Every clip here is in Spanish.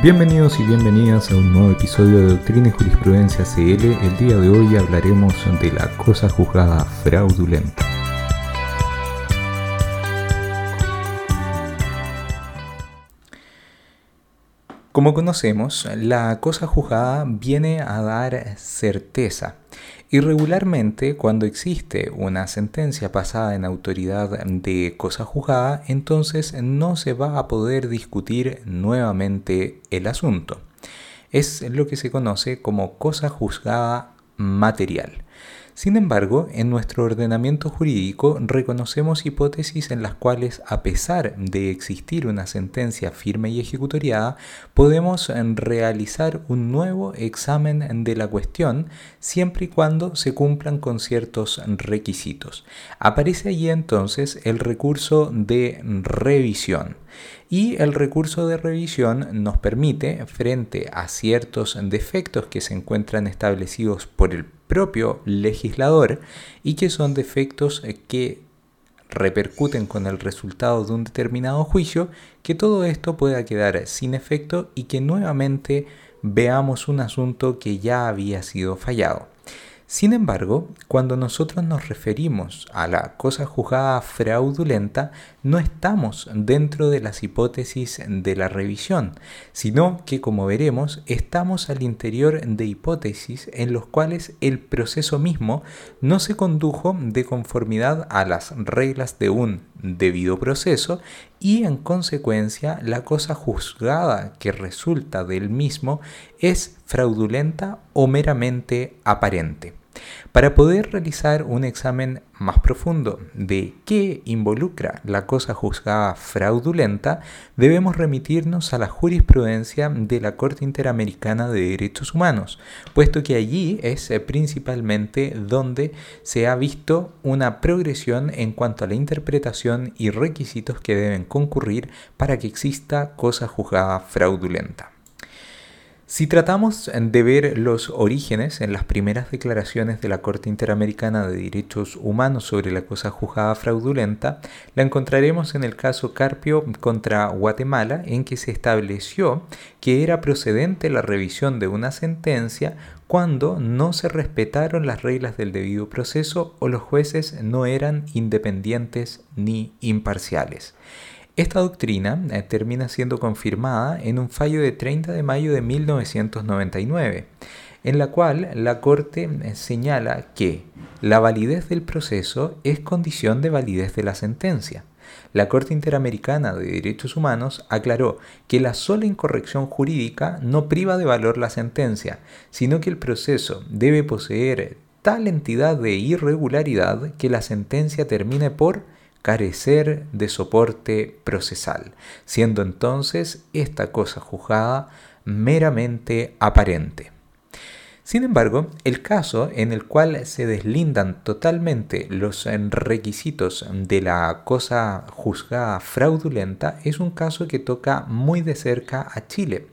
Bienvenidos y bienvenidas a un nuevo episodio de Doctrina y Jurisprudencia CL. El día de hoy hablaremos de la cosa juzgada fraudulenta. Como conocemos, la cosa juzgada viene a dar certeza. Irregularmente, cuando existe una sentencia pasada en autoridad de cosa juzgada, entonces no se va a poder discutir nuevamente el asunto. Es lo que se conoce como cosa juzgada material. Sin embargo, en nuestro ordenamiento jurídico reconocemos hipótesis en las cuales, a pesar de existir una sentencia firme y ejecutoriada, podemos realizar un nuevo examen de la cuestión siempre y cuando se cumplan con ciertos requisitos. Aparece allí entonces el recurso de revisión. Y el recurso de revisión nos permite, frente a ciertos defectos que se encuentran establecidos por el propio legislador y que son defectos que repercuten con el resultado de un determinado juicio, que todo esto pueda quedar sin efecto y que nuevamente veamos un asunto que ya había sido fallado. Sin embargo, cuando nosotros nos referimos a la cosa juzgada fraudulenta, no estamos dentro de las hipótesis de la revisión, sino que, como veremos, estamos al interior de hipótesis en los cuales el proceso mismo no se condujo de conformidad a las reglas de un debido proceso y en consecuencia la cosa juzgada que resulta del mismo es fraudulenta o meramente aparente. Para poder realizar un examen más profundo de qué involucra la cosa juzgada fraudulenta, debemos remitirnos a la jurisprudencia de la Corte Interamericana de Derechos Humanos, puesto que allí es eh, principalmente donde se ha visto una progresión en cuanto a la interpretación y requisitos que deben concurrir para que exista cosa juzgada fraudulenta. Si tratamos de ver los orígenes en las primeras declaraciones de la Corte Interamericana de Derechos Humanos sobre la cosa juzgada fraudulenta, la encontraremos en el caso Carpio contra Guatemala, en que se estableció que era procedente la revisión de una sentencia cuando no se respetaron las reglas del debido proceso o los jueces no eran independientes ni imparciales. Esta doctrina eh, termina siendo confirmada en un fallo de 30 de mayo de 1999, en la cual la Corte eh, señala que la validez del proceso es condición de validez de la sentencia. La Corte Interamericana de Derechos Humanos aclaró que la sola incorrección jurídica no priva de valor la sentencia, sino que el proceso debe poseer tal entidad de irregularidad que la sentencia termine por carecer de soporte procesal, siendo entonces esta cosa juzgada meramente aparente. Sin embargo, el caso en el cual se deslindan totalmente los requisitos de la cosa juzgada fraudulenta es un caso que toca muy de cerca a Chile,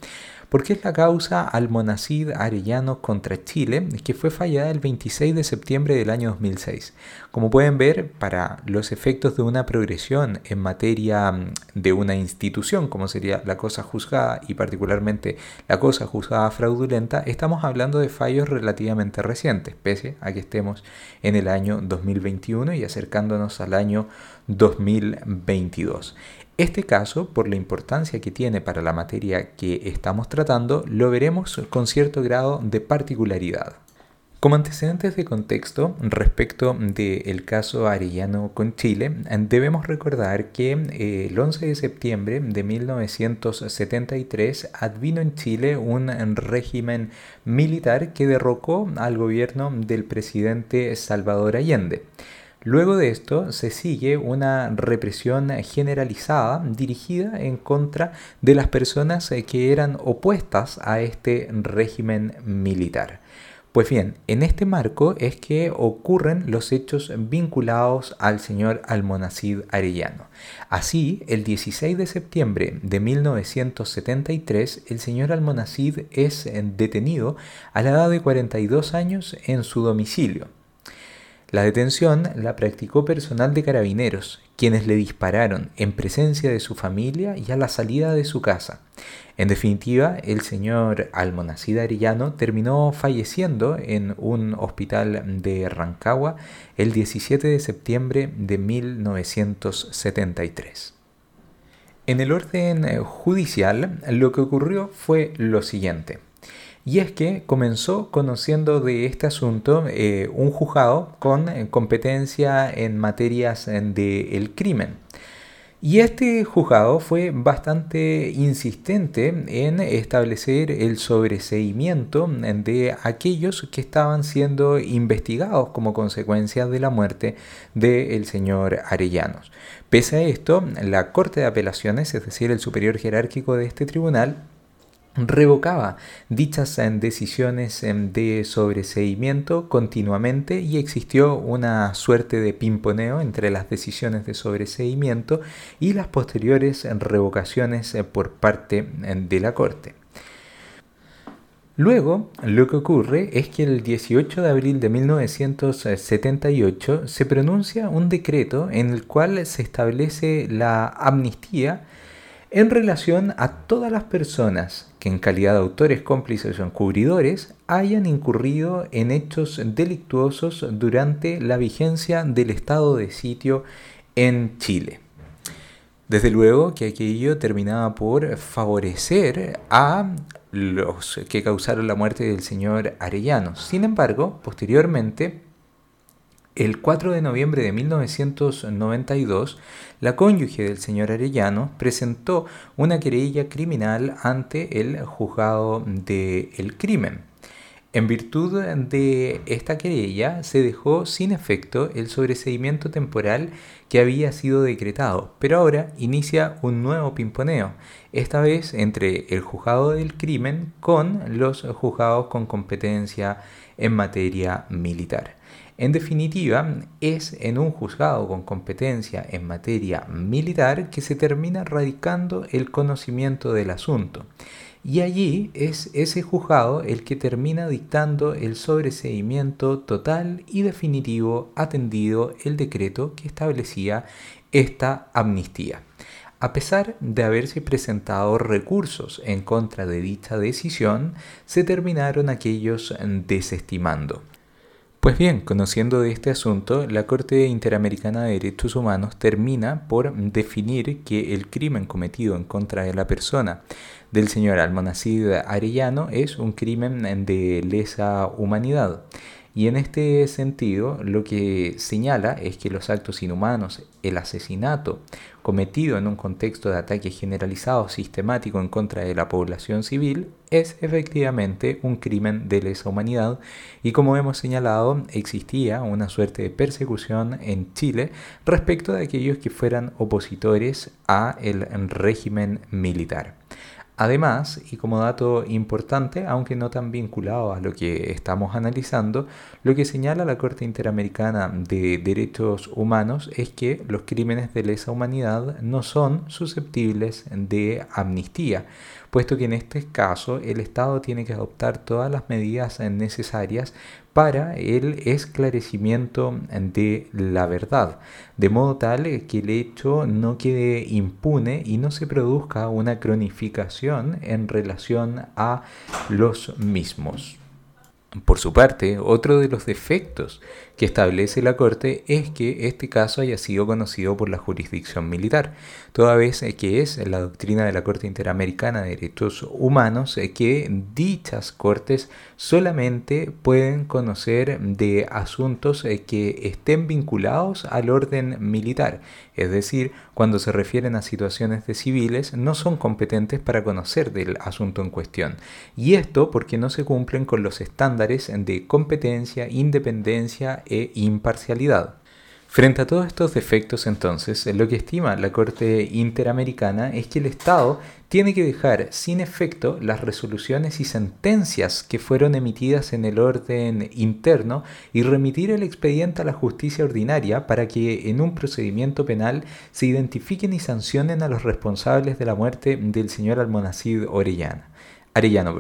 porque es la causa Almonacid Arellano contra Chile, que fue fallada el 26 de septiembre del año 2006. Como pueden ver, para los efectos de una progresión en materia mm, de una institución, como sería la cosa juzgada y particularmente la cosa juzgada fraudulenta, estamos hablando de fallos relativamente recientes, pese a que estemos en el año 2021 y acercándonos al año 2022. Este caso, por la importancia que tiene para la materia que estamos tratando, lo veremos con cierto grado de particularidad. Como antecedentes de contexto respecto del caso Arellano con Chile, debemos recordar que eh, el 11 de septiembre de 1973 advino en Chile un régimen militar que derrocó al gobierno del presidente Salvador Allende. Luego de esto se sigue una represión generalizada dirigida en contra de las personas eh, que eran opuestas a este régimen militar. Pues bien, en este marco es que ocurren los hechos vinculados al señor Almonacid Arellano. Así, el 16 de septiembre de 1973, el señor Almonacid es detenido a la edad de 42 años en su domicilio. La detención la practicó personal de carabineros, quienes le dispararon en presencia de su familia y a la salida de su casa. En definitiva, el señor Almonacid Arellano terminó falleciendo en un hospital de Rancagua el 17 de septiembre de 1973. En el orden judicial, lo que ocurrió fue lo siguiente. Y es que comenzó conociendo de este asunto eh, un juzgado con eh, competencia en materias del crimen. Y este juzgado fue bastante insistente en establecer el sobreseimiento de aquellos que estaban siendo investigados como consecuencia de la muerte del señor Arellanos. Pese a esto, la Corte de Apelaciones, es decir, el superior jerárquico de este tribunal, revocaba dichas eh, decisiones eh, de sobreseimiento continuamente y existió una suerte de pimponeo entre las decisiones de sobreseimiento y las posteriores revocaciones eh, por parte de la Corte. Luego, lo que ocurre es que el 18 de abril de 1978 se pronuncia un decreto en el cual se establece la amnistía en relación a todas las personas que en calidad de autores, cómplices o encubridores hayan incurrido en hechos delictuosos durante la vigencia del estado de sitio en Chile. Desde luego que aquello terminaba por favorecer a los que causaron la muerte del señor Arellano. Sin embargo, posteriormente el 4 de noviembre de 1992, la cónyuge del señor Arellano presentó una querella criminal ante el juzgado del crimen. En virtud de esta querella se dejó sin efecto el sobreseimiento temporal que había sido decretado, pero ahora inicia un nuevo pimponeo, esta vez entre el juzgado del crimen con los juzgados con competencia en materia militar. En definitiva, es en un juzgado con competencia en materia militar que se termina radicando el conocimiento del asunto. Y allí es ese juzgado el que termina dictando el sobreseimiento total y definitivo atendido el decreto que establecía esta amnistía. A pesar de haberse presentado recursos en contra de dicha decisión, se terminaron aquellos desestimando. Pues bien, conociendo de este asunto, la Corte Interamericana de Derechos Humanos termina por definir que el crimen cometido en contra de la persona del señor Almonacid Arellano es un crimen de lesa humanidad. Y en este sentido, lo que señala es que los actos inhumanos, el asesinato cometido en un contexto de ataque generalizado sistemático en contra de la población civil, es efectivamente un crimen de lesa humanidad y como hemos señalado, existía una suerte de persecución en Chile respecto de aquellos que fueran opositores a el régimen militar. Además, y como dato importante, aunque no tan vinculado a lo que estamos analizando, lo que señala la Corte Interamericana de Derechos Humanos es que los crímenes de lesa humanidad no son susceptibles de amnistía, puesto que en este caso el Estado tiene que adoptar todas las medidas necesarias para el esclarecimiento de la verdad, de modo tal que el hecho no quede impune y no se produzca una cronificación en relación a los mismos. Por su parte, otro de los defectos que establece la Corte es que este caso haya sido conocido por la jurisdicción militar, toda vez que es la doctrina de la Corte Interamericana de Derechos Humanos que dichas cortes solamente pueden conocer de asuntos que estén vinculados al orden militar, es decir, cuando se refieren a situaciones de civiles no son competentes para conocer del asunto en cuestión, y esto porque no se cumplen con los estándares de competencia, independencia e imparcialidad. Frente a todos estos defectos, entonces, lo que estima la Corte Interamericana es que el Estado tiene que dejar sin efecto las resoluciones y sentencias que fueron emitidas en el orden interno y remitir el expediente a la justicia ordinaria para que en un procedimiento penal se identifiquen y sancionen a los responsables de la muerte del señor Almonacid Orellana, Arellano.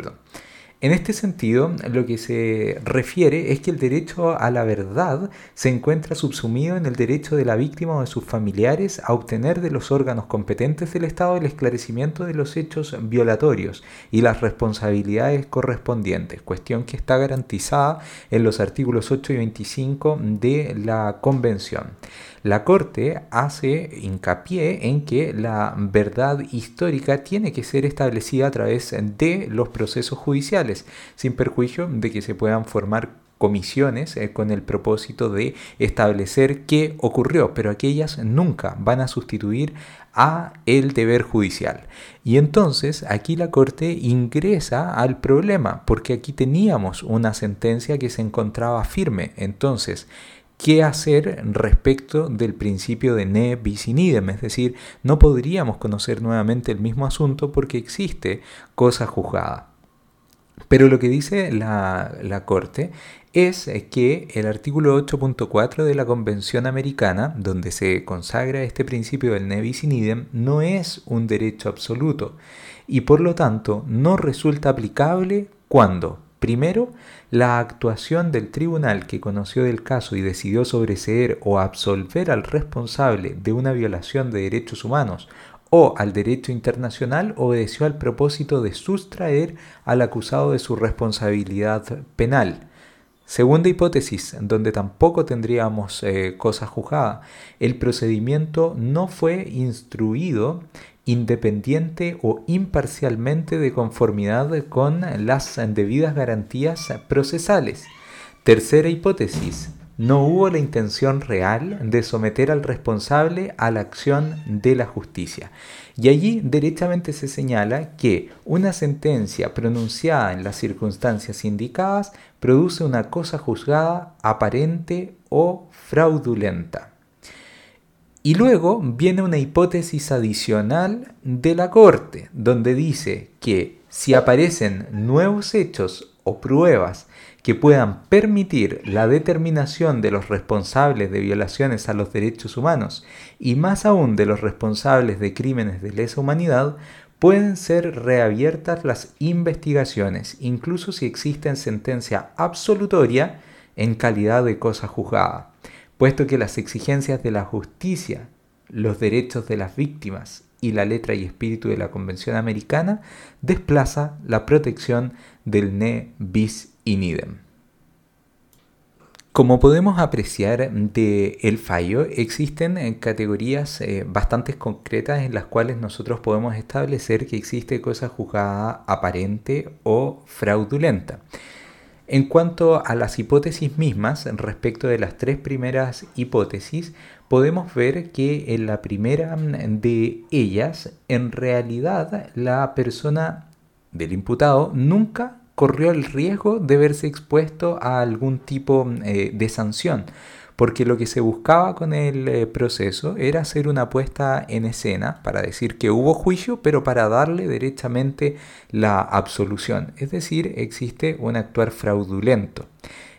En este sentido, lo que se refiere es que el derecho a la verdad se encuentra subsumido en el derecho de la víctima o de sus familiares a obtener de los órganos competentes del Estado el esclarecimiento de los hechos violatorios y las responsabilidades correspondientes, cuestión que está garantizada en los artículos 8 y 25 de la Convención. La Corte hace hincapié en que la verdad histórica tiene que ser establecida a través de los procesos judiciales, sin perjuicio de que se puedan formar comisiones eh, con el propósito de establecer qué ocurrió, pero aquellas nunca van a sustituir a el deber judicial. Y entonces aquí la Corte ingresa al problema, porque aquí teníamos una sentencia que se encontraba firme. Entonces, qué hacer respecto del principio de ne bis in idem, es decir, no podríamos conocer nuevamente el mismo asunto porque existe cosa juzgada. Pero lo que dice la, Corte es que el artículo 8.4 de la Convención Americana, donde se consagra este principio del ne bis in idem, no es un derecho absoluto y por lo tanto no resulta aplicable cuando Primero, la actuación del tribunal que conoció del caso y decidió sobreseer o absolver al responsable de una violación de derechos humanos o al derecho internacional obedeció al propósito de sustraer al acusado de su responsabilidad penal. Segunda hipótesis, donde tampoco tendríamos eh, cosa juzgada, el procedimiento no fue instruido independiente o imparcialmente de conformidad con las debidas garantías procesales. Tercera hipótesis, no hubo la intención real de someter al responsable a la acción de la justicia. Y allí derechamente se señala que una sentencia pronunciada en las circunstancias indicadas produce una cosa juzgada aparente o fraudulenta. Y luego viene una hipótesis adicional de la Corte, donde dice que si aparecen nuevos hechos o pruebas que puedan permitir la determinación de los responsables de violaciones a los derechos humanos y más aún de los responsables de crímenes de lesa humanidad, pueden ser reabiertas las investigaciones, incluso si existe sentencia absolutoria en calidad de cosa juzgada puesto que las exigencias de la justicia, los derechos de las víctimas y la letra y espíritu de la Convención Americana desplaza la protección del ne bis in idem. Como podemos apreciar de el fallo, existen eh, categorías eh, bastante concretas en las cuales nosotros podemos establecer que existe cosa juzgada aparente o fraudulenta. En cuanto a las hipótesis mismas, respecto de las tres primeras hipótesis, podemos ver que en la primera de ellas, en realidad la persona del imputado nunca corrió el riesgo de verse expuesto a algún tipo eh, de sanción porque lo que se buscaba con el eh, proceso era hacer una puesta en escena para decir que hubo juicio, pero para darle derechamente la absolución, es decir, existe un actuar fraudulento.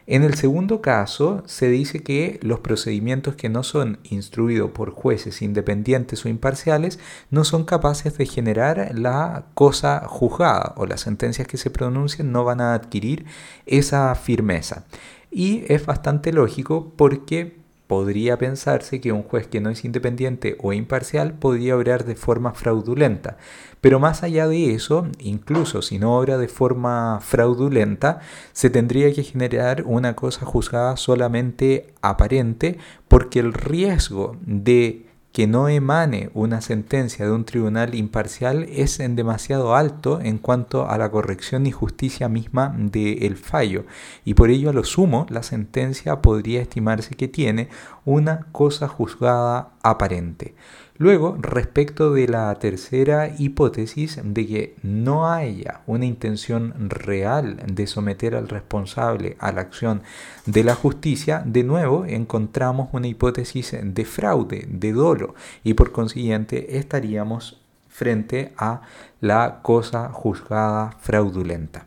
En el segundo caso, se dice que los procedimientos que no son instruidos por jueces independientes o imparciales no son capaces de generar la cosa juzgada o las sentencias que se pronuncian no van a adquirir esa firmeza. Y es bastante lógico porque podría pensarse que un juez que no es independiente o imparcial podría obrar de forma fraudulenta. Pero más allá de eso, incluso si no obra de forma fraudulenta, se tendría que generar una cosa juzgada solamente aparente porque el riesgo de que no emane una sentencia de un tribunal imparcial es en demasiado alto en cuanto a la corrección y justicia misma del fallo y por ello a lo sumo la sentencia podría estimarse que tiene una cosa juzgada aparente. Luego, respecto de la tercera hipótesis de que no haya una intención real de someter al responsable a la acción de la justicia, de nuevo encontramos una hipótesis de fraude, de dolo, y por consiguiente estaríamos frente a la cosa juzgada fraudulenta.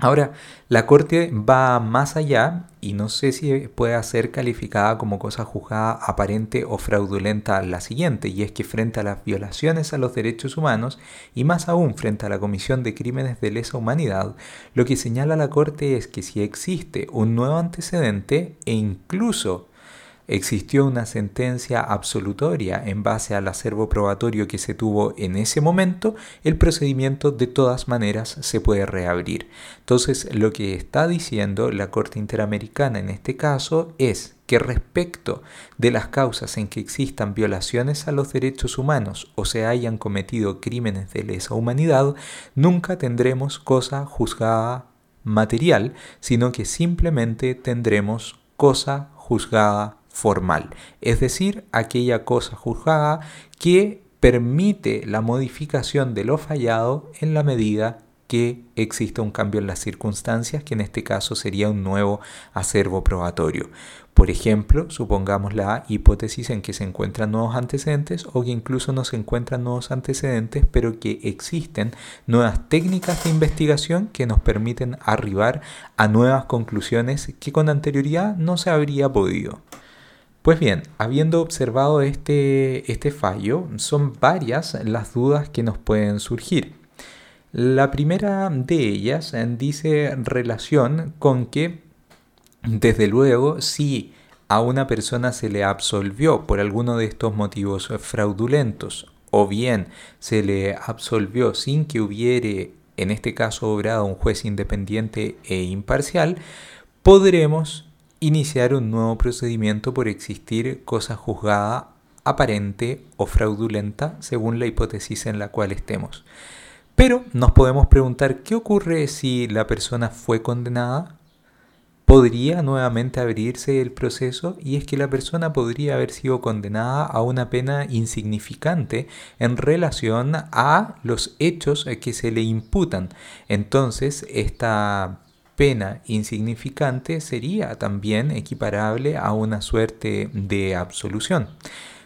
Ahora, la Corte va más allá y no sé si puede ser calificada como cosa juzgada aparente o fraudulenta la siguiente, y es que frente a las violaciones a los derechos humanos y más aún frente a la comisión de crímenes de lesa humanidad, lo que señala la Corte es que si existe un nuevo antecedente e incluso existió una sentencia absolutoria en base al acervo probatorio que se tuvo en ese momento, el procedimiento de todas maneras se puede reabrir. Entonces, lo que está diciendo la Corte Interamericana en este caso es que respecto de las causas en que existan violaciones a los derechos humanos o se hayan cometido crímenes de lesa humanidad, nunca tendremos cosa juzgada material, sino que simplemente tendremos cosa juzgada formal, es decir, aquella cosa juzgada que permite la modificación de lo fallado en la medida que exista un cambio en las circunstancias, que en este caso sería un nuevo acervo probatorio. Por ejemplo, supongamos la hipótesis en que se encuentran nuevos antecedentes o que incluso no se encuentran nuevos antecedentes, pero que existen nuevas técnicas de investigación que nos permiten arribar a nuevas conclusiones que con anterioridad no se habría podido. Pues bien, habiendo observado este, este fallo, son varias las dudas que nos pueden surgir. La primera de ellas eh, dice relación con que, desde luego, si a una persona se le absolvió por alguno de estos motivos fraudulentos o bien se le absolvió sin que hubiere, en este caso, obrado un juez independiente e imparcial, podremos iniciar un nuevo procedimiento por existir cosa juzgada aparente o fraudulenta según la hipótesis en la cual estemos. Pero nos podemos preguntar qué ocurre si la persona fue condenada. ¿Podría nuevamente abrirse el proceso? Y es que la persona podría haber sido condenada a una pena insignificante en relación a los hechos que se le imputan. Entonces, esta pena insignificante sería también equiparable a una suerte de absolución.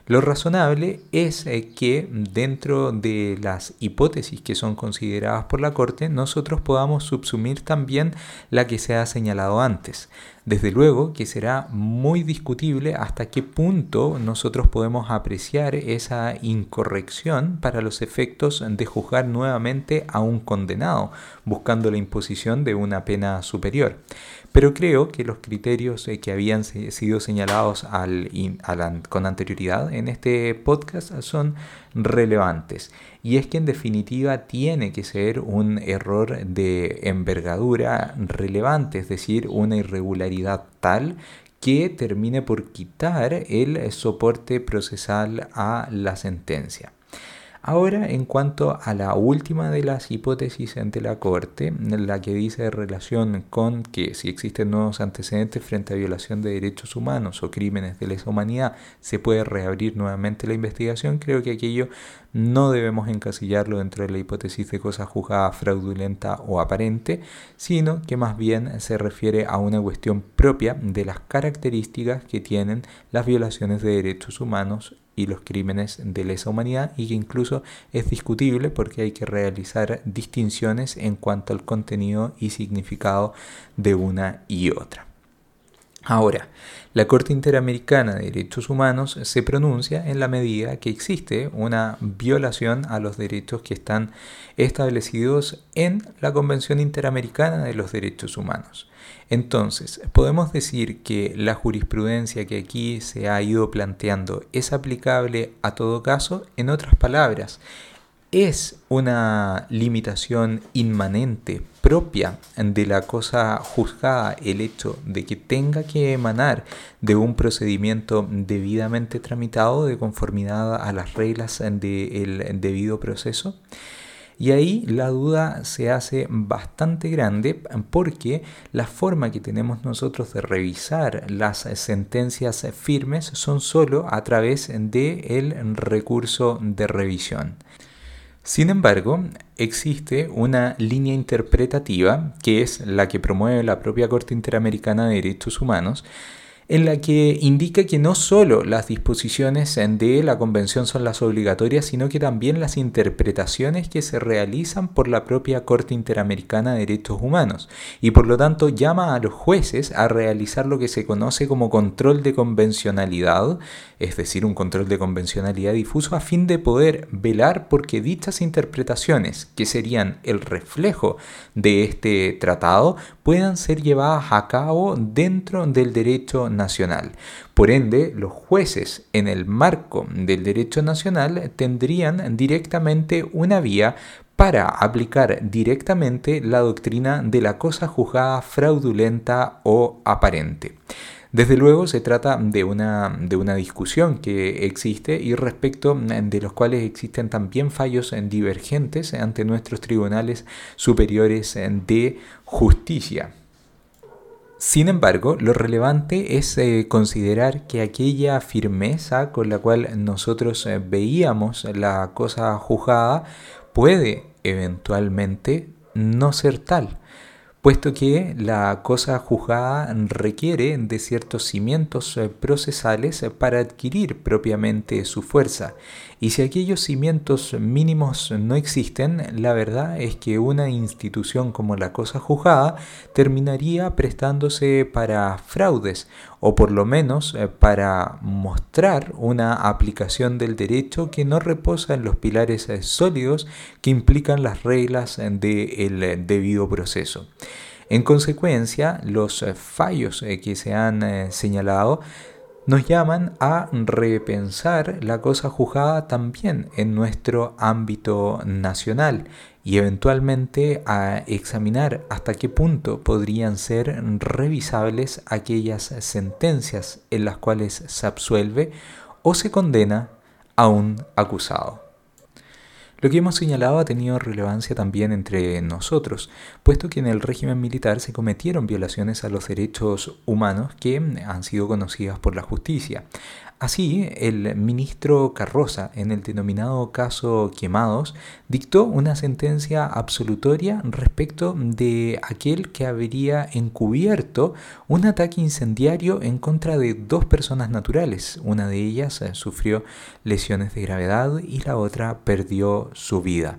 Lo razonable es eh, que dentro de las hipótesis que son consideradas por la Corte, nosotros podamos subsumir también la que se ha señalado antes. Desde luego que será muy discutible hasta qué punto nosotros podemos apreciar esa incorrección para los efectos de juzgar nuevamente a un condenado, buscando la imposición de una pena superior. Pero creo que los criterios eh, que habían sido señalados con anterioridad en este podcast son relevantes. Y es que en definitiva tiene que ser un error de envergadura relevante, es decir, una irregularidad tal que termine por quitar el soporte procesal a la sentencia. Ahora, en cuanto a la última de las hipótesis ante la Corte, la que dice relación con que si existen nuevos antecedentes frente a violación de derechos humanos o crímenes de lesa humanidad, se puede reabrir nuevamente la investigación, creo que aquello no debemos encasillarlo dentro de la hipótesis de cosa juzgada fraudulenta o aparente, sino que más bien se refiere a una cuestión propia de las características que tienen las violaciones de derechos humanos y los crímenes de lesa humanidad y que incluso es discutible porque hay que realizar distinciones en cuanto al contenido y significado de una y otra. Ahora, la Corte Interamericana de Derechos Humanos se pronuncia en la medida que existe una violación a los derechos que están establecidos en la Convención Interamericana de los Derechos Humanos. Entonces, podemos decir que la jurisprudencia que aquí se ha ido planteando es aplicable a todo caso, en otras palabras, es una limitación inmanente propia de la cosa juzgada el hecho de que tenga que emanar de un procedimiento debidamente tramitado de conformidad a las reglas del debido proceso. Y ahí la duda se hace bastante grande porque la forma que tenemos nosotros de revisar las sentencias firmes son solo a través del recurso de revisión. Sin embargo, existe una línea interpretativa, que es la que promueve la propia Corte Interamericana de Derechos Humanos, en la que indica que no solo las disposiciones de la Convención son las obligatorias, sino que también las interpretaciones que se realizan por la propia Corte Interamericana de Derechos Humanos, y por lo tanto llama a los jueces a realizar lo que se conoce como control de convencionalidad, es decir, un control de convencionalidad difuso a fin de poder velar porque dichas interpretaciones, que serían el reflejo de este tratado, puedan ser llevadas a cabo dentro del derecho nacional. Por ende, los jueces en el marco del derecho nacional tendrían directamente una vía para aplicar directamente la doctrina de la cosa juzgada fraudulenta o aparente. Desde luego se trata de una, de una discusión que existe y respecto de los cuales existen también fallos divergentes ante nuestros tribunales superiores de justicia. Sin embargo, lo relevante es eh, considerar que aquella firmeza con la cual nosotros eh, veíamos la cosa juzgada puede eventualmente no ser tal puesto que la cosa juzgada requiere de ciertos cimientos eh, procesales para adquirir propiamente su fuerza. Y si aquellos cimientos mínimos no existen, la verdad es que una institución como la cosa juzgada terminaría prestándose para fraudes o por lo menos eh, para mostrar una aplicación del derecho que no reposa en los pilares eh, sólidos que implican las reglas del debido proceso. En consecuencia, los eh, fallos que se han señalado nos llaman a repensar la cosa juzgada también en nuestro ámbito nacional y eventualmente a examinar hasta qué punto podrían ser revisables aquellas sentencias en las cuales se absuelve o se condena a un acusado. Lo que hemos señalado ha tenido relevancia también entre nosotros, puesto que en el régimen militar se cometieron violaciones a los derechos humanos que han sido conocidas por la justicia. Así, el ministro Carroza, en el denominado caso Quemados, dictó una sentencia absolutoria respecto de aquel que habría encubierto un ataque incendiario en contra de dos personas naturales. Una de ellas eh, sufrió lesiones de gravedad y la otra perdió su vida.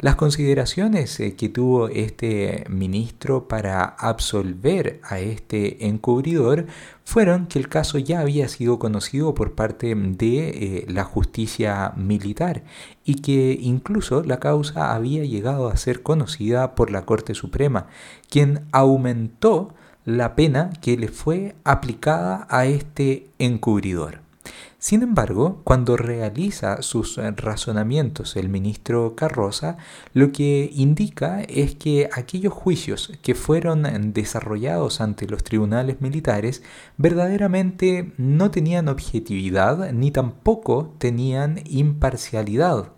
Las consideraciones eh, que tuvo este ministro para absolver a este encubridor fueron que el caso ya había sido conocido por parte de eh, la justicia militar y que incluso la causa había llegado a ser conocida por la Corte Suprema, quien aumentó la pena que le fue aplicada a este encubridor. Sin embargo, cuando realiza sus eh, razonamientos el ministro Carroza, lo que indica es que aquellos juicios que fueron desarrollados ante los tribunales militares verdaderamente no tenían objetividad ni tampoco tenían imparcialidad.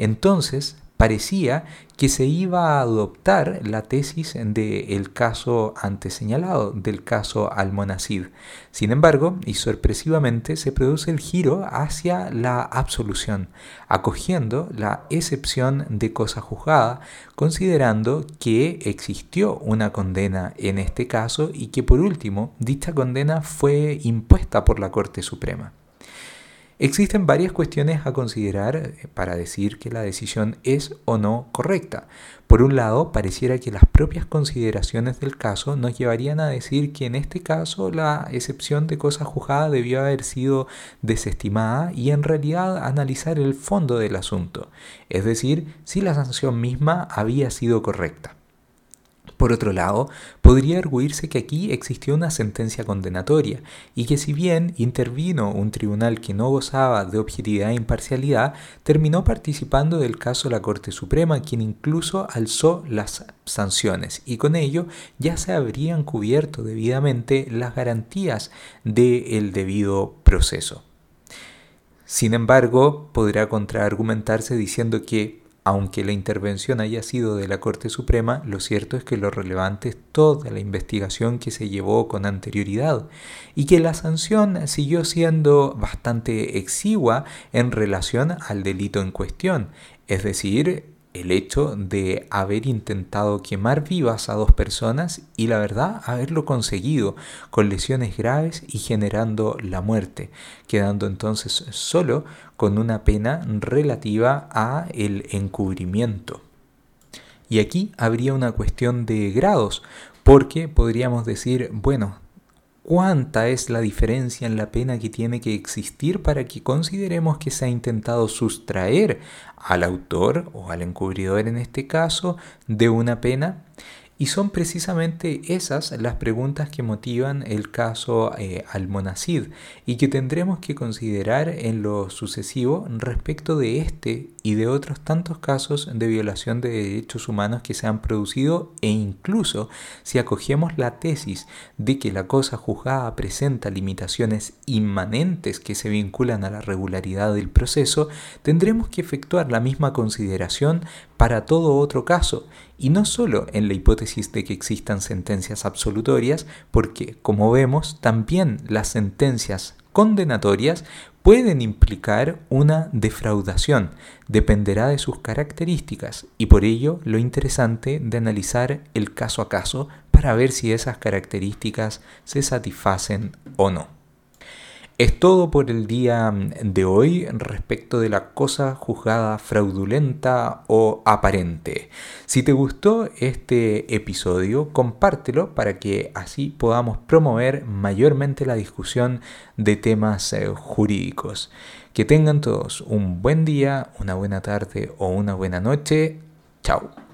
Entonces, parecía que se iba a adoptar la tesis del caso antes señalado, del caso Almonacid. Sin embargo, y sorpresivamente, se produce el giro hacia la absolución, acogiendo la excepción de cosa juzgada, considerando que existió una condena en este caso y que por último dicha condena fue impuesta por la Corte Suprema. Existen varias cuestiones a considerar eh, para decir que la decisión es o no correcta. Por un lado, pareciera que las propias consideraciones del caso nos llevarían a decir que en este caso la excepción de cosa juzgada debió haber sido desestimada y en realidad analizar el fondo del asunto, es decir, si la sanción misma había sido correcta. Por otro lado, podría arguirse que aquí existió una sentencia condenatoria y que si bien intervino un tribunal que no gozaba de objetividad e imparcialidad, terminó participando del caso la Corte Suprema, quien incluso alzó las sanciones y con ello ya se habrían cubierto debidamente las garantías del debido proceso. Sin embargo, podrá contraargumentarse diciendo que aunque la intervención haya sido de la Corte Suprema, lo cierto es que lo relevante es toda la investigación que se llevó con anterioridad y que la sanción siguió siendo bastante exigua en relación al delito en cuestión, es decir, el hecho de haber intentado quemar vivas a dos personas y la verdad haberlo conseguido con lesiones graves y generando la muerte, quedando entonces solo con una pena relativa a el encubrimiento. Y aquí habría una cuestión de grados, porque podríamos decir, bueno, cuánta es la diferencia en la pena que tiene que existir para que consideremos que se ha intentado sustraer al autor o al encubridor en este caso de una pena y son precisamente esas las preguntas que motivan el caso eh, Almonacid y que tendremos que considerar en lo sucesivo respecto de este y de otros tantos casos de violación de derechos humanos que se han producido e incluso si acogemos la tesis de que la cosa juzgada presenta limitaciones inmanentes que se vinculan a la regularidad del proceso, tendremos que efectuar la misma consideración para todo otro caso, y no solo en la hipótesis de que existan sentencias absolutorias, porque, como vemos, también las sentencias condenatorias pueden implicar una defraudación, dependerá de sus características, y por ello lo interesante de analizar el caso a caso para ver si esas características se satisfacen o no. Es todo por el día de hoy respecto de la cosa juzgada fraudulenta o aparente. Si te gustó este episodio, compártelo para que así podamos promover mayormente la discusión de temas eh, jurídicos. Que tengan todos un buen día, una buena tarde o una buena noche. Chao.